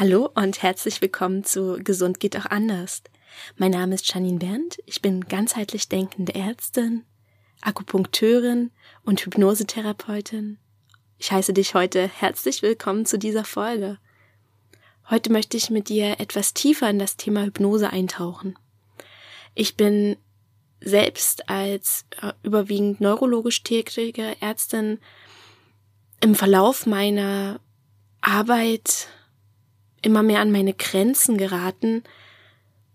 Hallo und herzlich willkommen zu Gesund geht auch anders. Mein Name ist Janine Berndt, ich bin ganzheitlich denkende Ärztin, Akupunkteurin und Hypnosetherapeutin. Ich heiße dich heute herzlich willkommen zu dieser Folge. Heute möchte ich mit dir etwas tiefer in das Thema Hypnose eintauchen. Ich bin selbst als äh, überwiegend neurologisch tätige Ärztin im Verlauf meiner Arbeit immer mehr an meine Grenzen geraten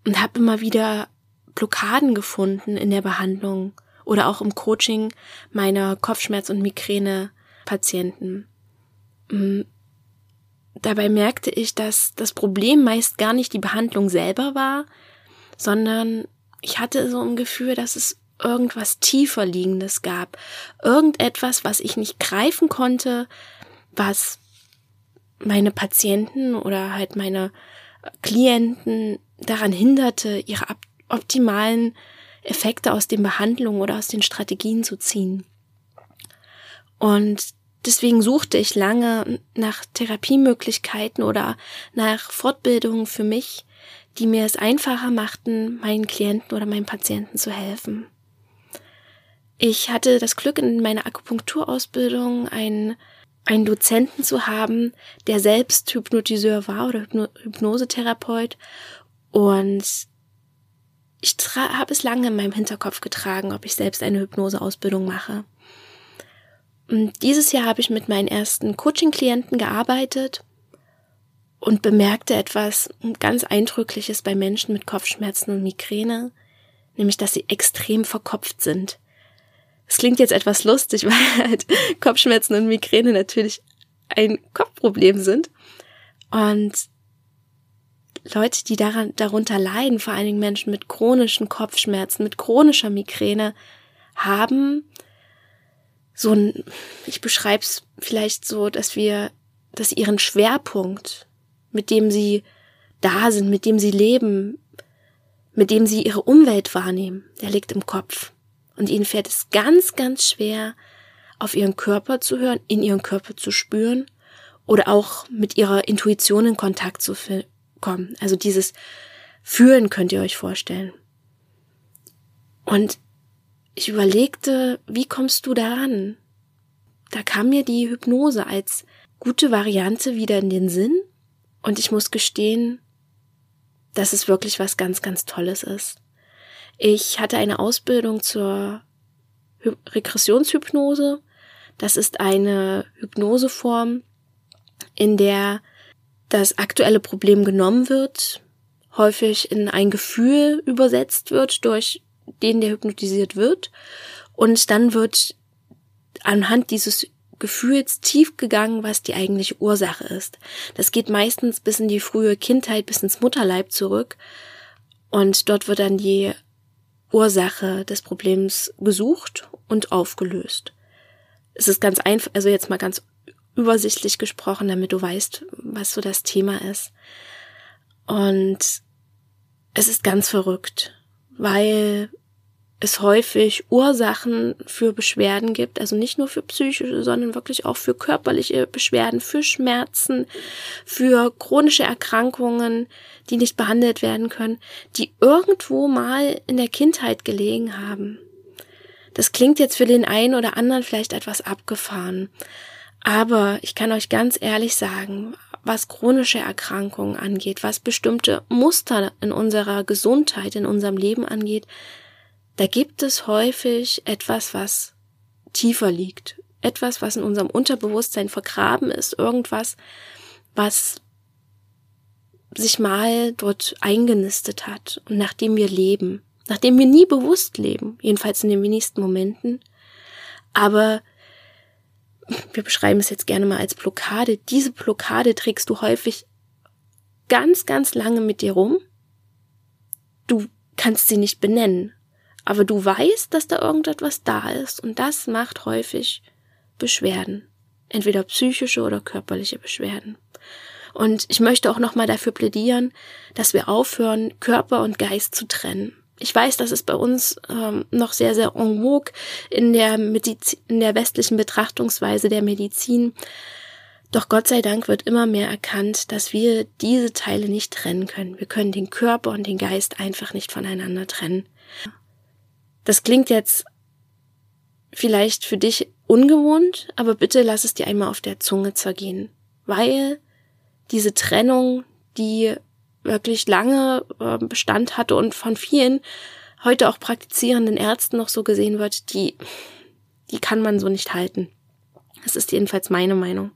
und habe immer wieder Blockaden gefunden in der Behandlung oder auch im Coaching meiner Kopfschmerz- und Migräne-Patienten. Mm, dabei merkte ich, dass das Problem meist gar nicht die Behandlung selber war, sondern ich hatte so ein Gefühl, dass es irgendwas tiefer liegendes gab. Irgendetwas, was ich nicht greifen konnte, was meine Patienten oder halt meine Klienten daran hinderte, ihre optimalen Effekte aus den Behandlungen oder aus den Strategien zu ziehen. Und deswegen suchte ich lange nach Therapiemöglichkeiten oder nach Fortbildungen für mich, die mir es einfacher machten, meinen Klienten oder meinen Patienten zu helfen. Ich hatte das Glück, in meiner Akupunkturausbildung einen einen Dozenten zu haben, der selbst Hypnotiseur war oder Hypno Hypnosetherapeut. Und ich habe es lange in meinem Hinterkopf getragen, ob ich selbst eine Hypnoseausbildung mache. Und dieses Jahr habe ich mit meinen ersten Coaching-Klienten gearbeitet und bemerkte etwas ganz Eindrückliches bei Menschen mit Kopfschmerzen und Migräne, nämlich dass sie extrem verkopft sind. Es klingt jetzt etwas lustig, weil halt Kopfschmerzen und Migräne natürlich ein Kopfproblem sind. Und Leute, die daran, darunter leiden, vor allen Dingen Menschen mit chronischen Kopfschmerzen, mit chronischer Migräne, haben so ein, ich beschreibe es vielleicht so, dass wir, dass ihren Schwerpunkt, mit dem sie da sind, mit dem sie leben, mit dem sie ihre Umwelt wahrnehmen, der liegt im Kopf. Und ihnen fällt es ganz, ganz schwer, auf ihren Körper zu hören, in ihren Körper zu spüren oder auch mit ihrer Intuition in Kontakt zu kommen. Also dieses Fühlen könnt ihr euch vorstellen. Und ich überlegte, wie kommst du daran? Da kam mir die Hypnose als gute Variante wieder in den Sinn und ich muss gestehen, dass es wirklich was ganz, ganz Tolles ist. Ich hatte eine Ausbildung zur Regressionshypnose. Das ist eine Hypnoseform, in der das aktuelle Problem genommen wird, häufig in ein Gefühl übersetzt wird, durch den der hypnotisiert wird. Und dann wird anhand dieses Gefühls tief gegangen, was die eigentliche Ursache ist. Das geht meistens bis in die frühe Kindheit, bis ins Mutterleib zurück. Und dort wird dann die Ursache des Problems gesucht und aufgelöst. Es ist ganz einfach, also jetzt mal ganz übersichtlich gesprochen, damit du weißt, was so das Thema ist. Und es ist ganz verrückt, weil es häufig Ursachen für Beschwerden gibt, also nicht nur für psychische, sondern wirklich auch für körperliche Beschwerden, für Schmerzen, für chronische Erkrankungen, die nicht behandelt werden können, die irgendwo mal in der Kindheit gelegen haben. Das klingt jetzt für den einen oder anderen vielleicht etwas abgefahren, aber ich kann euch ganz ehrlich sagen, was chronische Erkrankungen angeht, was bestimmte Muster in unserer Gesundheit, in unserem Leben angeht, da gibt es häufig etwas, was tiefer liegt. Etwas, was in unserem Unterbewusstsein vergraben ist. Irgendwas, was sich mal dort eingenistet hat und nachdem wir leben. Nachdem wir nie bewusst leben. Jedenfalls in den wenigsten Momenten. Aber wir beschreiben es jetzt gerne mal als Blockade. Diese Blockade trägst du häufig ganz, ganz lange mit dir rum. Du kannst sie nicht benennen. Aber du weißt, dass da irgendetwas da ist und das macht häufig Beschwerden. Entweder psychische oder körperliche Beschwerden. Und ich möchte auch nochmal dafür plädieren, dass wir aufhören, Körper und Geist zu trennen. Ich weiß, dass es bei uns ähm, noch sehr, sehr en vogue in der, Medizin, in der westlichen Betrachtungsweise der Medizin, Doch Gott sei Dank wird immer mehr erkannt, dass wir diese Teile nicht trennen können. Wir können den Körper und den Geist einfach nicht voneinander trennen. Das klingt jetzt vielleicht für dich ungewohnt, aber bitte lass es dir einmal auf der Zunge zergehen, weil diese Trennung, die wirklich lange äh, Bestand hatte und von vielen heute auch praktizierenden Ärzten noch so gesehen wird, die, die kann man so nicht halten. Das ist jedenfalls meine Meinung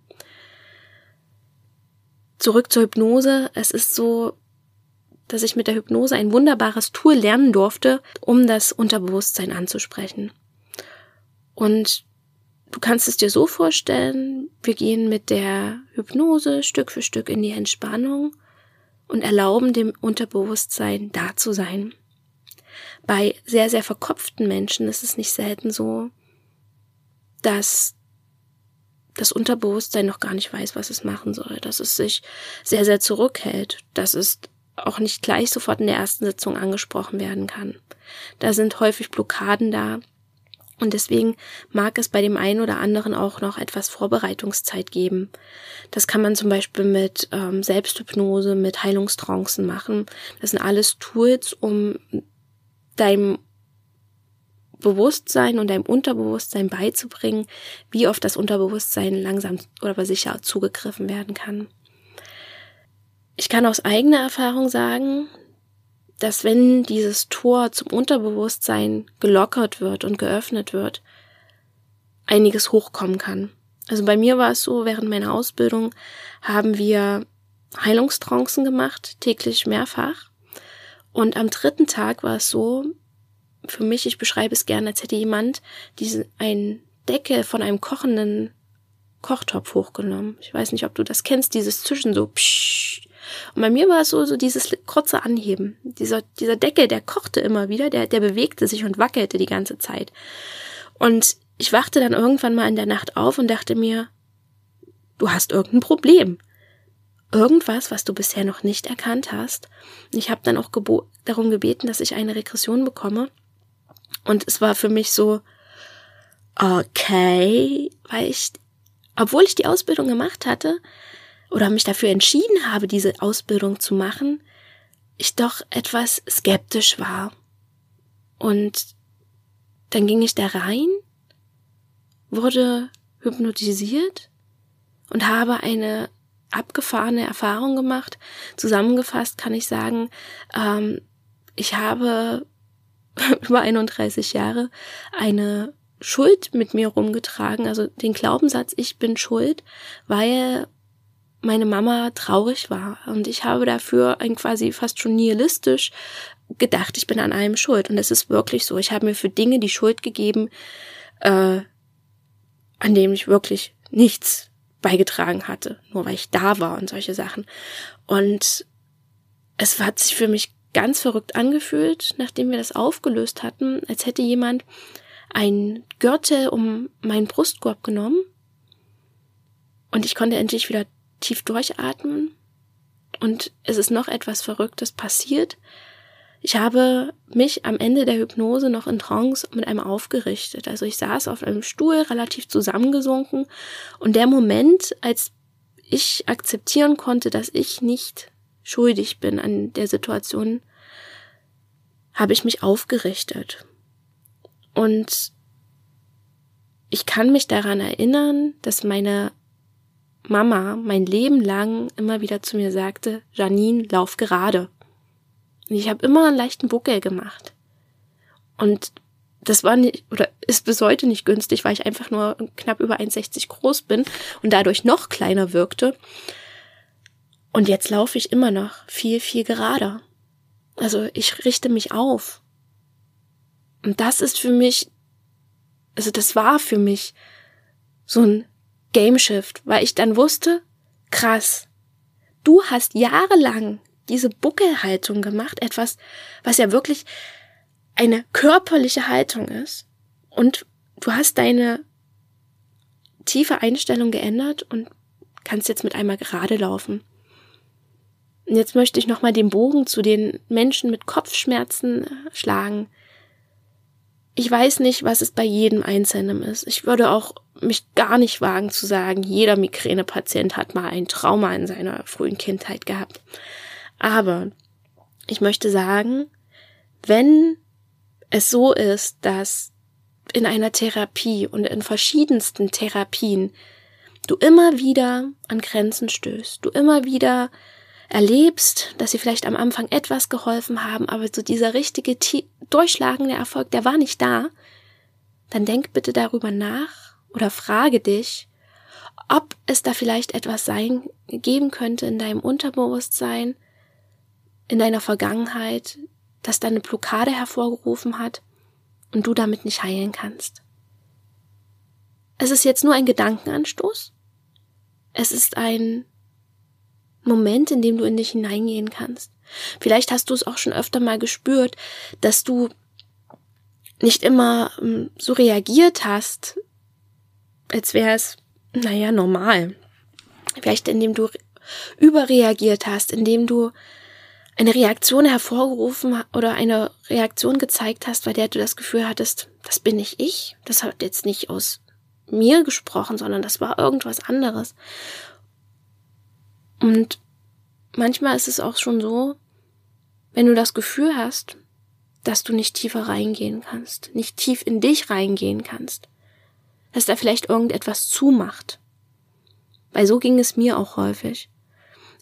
zurück zur Hypnose. Es ist so, dass ich mit der Hypnose ein wunderbares Tool lernen durfte, um das Unterbewusstsein anzusprechen. Und du kannst es dir so vorstellen, wir gehen mit der Hypnose Stück für Stück in die Entspannung und erlauben dem Unterbewusstsein da zu sein. Bei sehr, sehr verkopften Menschen ist es nicht selten so, dass das Unterbewusstsein noch gar nicht weiß, was es machen soll, dass es sich sehr, sehr zurückhält, dass es auch nicht gleich sofort in der ersten Sitzung angesprochen werden kann. Da sind häufig Blockaden da. Und deswegen mag es bei dem einen oder anderen auch noch etwas Vorbereitungszeit geben. Das kann man zum Beispiel mit ähm, Selbsthypnose, mit Heilungstrancen machen. Das sind alles Tools, um deinem Bewusstsein und deinem Unterbewusstsein beizubringen, wie oft das Unterbewusstsein langsam oder sicher zugegriffen werden kann. Ich kann aus eigener Erfahrung sagen, dass wenn dieses Tor zum Unterbewusstsein gelockert wird und geöffnet wird, einiges hochkommen kann. Also bei mir war es so, während meiner Ausbildung haben wir Heilungstrancen gemacht, täglich mehrfach. Und am dritten Tag war es so, für mich, ich beschreibe es gerne, als hätte jemand diesen, ein Deckel von einem kochenden Kochtopf hochgenommen. Ich weiß nicht, ob du das kennst, dieses Zwischen so psch. Und bei mir war es so, so dieses kurze Anheben. Dieser, dieser Deckel, der kochte immer wieder, der, der bewegte sich und wackelte die ganze Zeit. Und ich wachte dann irgendwann mal in der Nacht auf und dachte mir, du hast irgendein Problem. Irgendwas, was du bisher noch nicht erkannt hast. Ich habe dann auch darum gebeten, dass ich eine Regression bekomme. Und es war für mich so, okay, weil ich, obwohl ich die Ausbildung gemacht hatte oder mich dafür entschieden habe, diese Ausbildung zu machen, ich doch etwas skeptisch war. Und dann ging ich da rein, wurde hypnotisiert und habe eine abgefahrene Erfahrung gemacht. Zusammengefasst kann ich sagen, ähm, ich habe über 31 Jahre eine Schuld mit mir rumgetragen, also den Glaubenssatz, ich bin schuld, weil meine Mama traurig war. Und ich habe dafür ein quasi fast schon nihilistisch gedacht, ich bin an allem schuld. Und es ist wirklich so. Ich habe mir für Dinge die Schuld gegeben, äh, an denen ich wirklich nichts beigetragen hatte, nur weil ich da war und solche Sachen. Und es hat sich für mich ganz verrückt angefühlt, nachdem wir das aufgelöst hatten, als hätte jemand ein Gürtel um meinen Brustkorb genommen und ich konnte endlich wieder tief durchatmen und es ist noch etwas Verrücktes passiert. Ich habe mich am Ende der Hypnose noch in Trance mit einem aufgerichtet. Also ich saß auf einem Stuhl, relativ zusammengesunken und der Moment, als ich akzeptieren konnte, dass ich nicht schuldig bin an der Situation, habe ich mich aufgerichtet. Und ich kann mich daran erinnern, dass meine Mama mein Leben lang immer wieder zu mir sagte, Janine, lauf gerade. Und ich habe immer einen leichten Buckel gemacht. Und das war nicht, oder ist bis heute nicht günstig, weil ich einfach nur knapp über 1,60 groß bin und dadurch noch kleiner wirkte. Und jetzt laufe ich immer noch viel, viel gerader. Also ich richte mich auf. Und das ist für mich, also das war für mich so ein Game Shift, weil ich dann wusste, krass, du hast jahrelang diese Buckelhaltung gemacht, etwas, was ja wirklich eine körperliche Haltung ist. Und du hast deine tiefe Einstellung geändert und kannst jetzt mit einmal gerade laufen. Und jetzt möchte ich nochmal den Bogen zu den Menschen mit Kopfschmerzen schlagen. Ich weiß nicht, was es bei jedem Einzelnen ist. Ich würde auch mich gar nicht wagen zu sagen, jeder Migränepatient hat mal ein Trauma in seiner frühen Kindheit gehabt. Aber ich möchte sagen, wenn es so ist, dass in einer Therapie und in verschiedensten Therapien du immer wieder an Grenzen stößt, du immer wieder erlebst, dass sie vielleicht am Anfang etwas geholfen haben, aber so dieser richtige durchschlagende Erfolg, der war nicht da, dann denk bitte darüber nach oder frage dich, ob es da vielleicht etwas sein geben könnte in deinem Unterbewusstsein, in deiner Vergangenheit, das deine Blockade hervorgerufen hat und du damit nicht heilen kannst. Es ist jetzt nur ein Gedankenanstoß. Es ist ein Moment, in dem du in dich hineingehen kannst. Vielleicht hast du es auch schon öfter mal gespürt, dass du nicht immer ähm, so reagiert hast, als wäre es, naja, normal. Vielleicht indem du überreagiert hast, indem du eine Reaktion hervorgerufen oder eine Reaktion gezeigt hast, bei der du das Gefühl hattest, das bin nicht ich, das hat jetzt nicht aus mir gesprochen, sondern das war irgendwas anderes. Und manchmal ist es auch schon so, wenn du das Gefühl hast, dass du nicht tiefer reingehen kannst, nicht tief in dich reingehen kannst, dass da vielleicht irgendetwas zumacht. Weil so ging es mir auch häufig.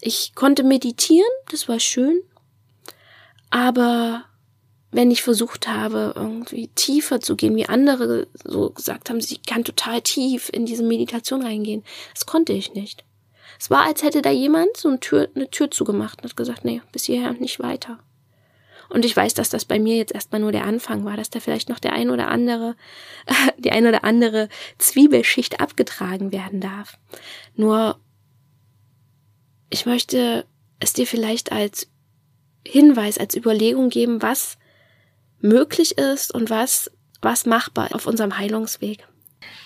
Ich konnte meditieren, das war schön, aber wenn ich versucht habe, irgendwie tiefer zu gehen, wie andere so gesagt haben, sie kann total tief in diese Meditation reingehen, das konnte ich nicht. Es war, als hätte da jemand so eine Tür, eine Tür zugemacht und hat gesagt, nee, bis hierher nicht weiter. Und ich weiß, dass das bei mir jetzt erstmal nur der Anfang war, dass da vielleicht noch der ein oder andere, die ein oder andere Zwiebelschicht abgetragen werden darf. Nur, ich möchte es dir vielleicht als Hinweis, als Überlegung geben, was möglich ist und was, was machbar auf unserem Heilungsweg.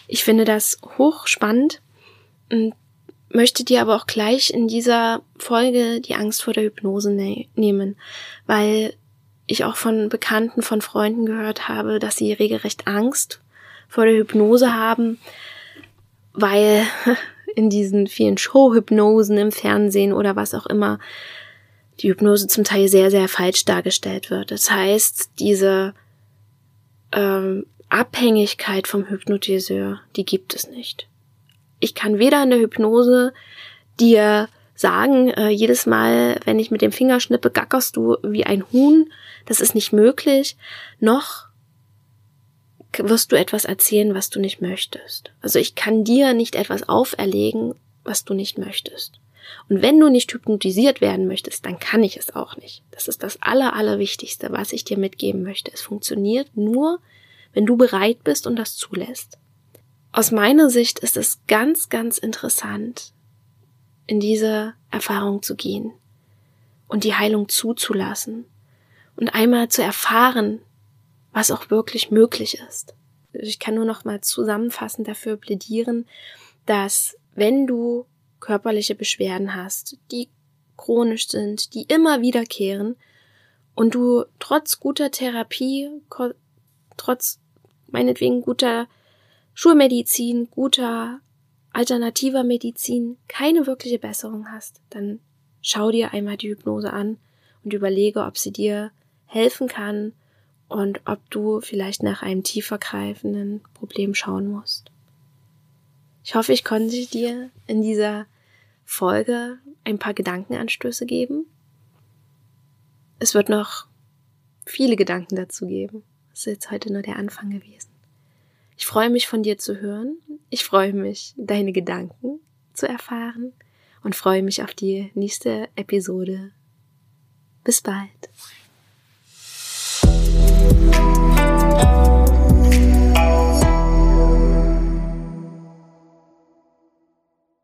Ich finde das hochspannend und möchte dir aber auch gleich in dieser Folge die Angst vor der Hypnose ne nehmen, weil ich auch von Bekannten, von Freunden gehört habe, dass sie regelrecht Angst vor der Hypnose haben, weil in diesen vielen Showhypnosen im Fernsehen oder was auch immer die Hypnose zum Teil sehr, sehr falsch dargestellt wird. Das heißt, diese ähm, Abhängigkeit vom Hypnotiseur, die gibt es nicht. Ich kann weder in der Hypnose dir sagen, äh, jedes Mal, wenn ich mit dem Finger schnippe, gackerst du wie ein Huhn. Das ist nicht möglich. Noch wirst du etwas erzählen, was du nicht möchtest. Also ich kann dir nicht etwas auferlegen, was du nicht möchtest. Und wenn du nicht hypnotisiert werden möchtest, dann kann ich es auch nicht. Das ist das Aller, Allerwichtigste, was ich dir mitgeben möchte. Es funktioniert nur, wenn du bereit bist und das zulässt. Aus meiner Sicht ist es ganz, ganz interessant, in diese Erfahrung zu gehen und die Heilung zuzulassen und einmal zu erfahren, was auch wirklich möglich ist. Ich kann nur noch mal zusammenfassend dafür plädieren, dass wenn du körperliche Beschwerden hast, die chronisch sind, die immer wiederkehren und du trotz guter Therapie, trotz meinetwegen guter Schulmedizin, guter alternativer Medizin keine wirkliche Besserung hast, dann schau dir einmal die Hypnose an und überlege, ob sie dir helfen kann und ob du vielleicht nach einem tiefer greifenden Problem schauen musst. Ich hoffe, ich konnte dir in dieser Folge ein paar Gedankenanstöße geben. Es wird noch viele Gedanken dazu geben. Das ist jetzt heute nur der Anfang gewesen. Ich freue mich von dir zu hören. Ich freue mich, deine Gedanken zu erfahren und freue mich auf die nächste Episode. Bis bald.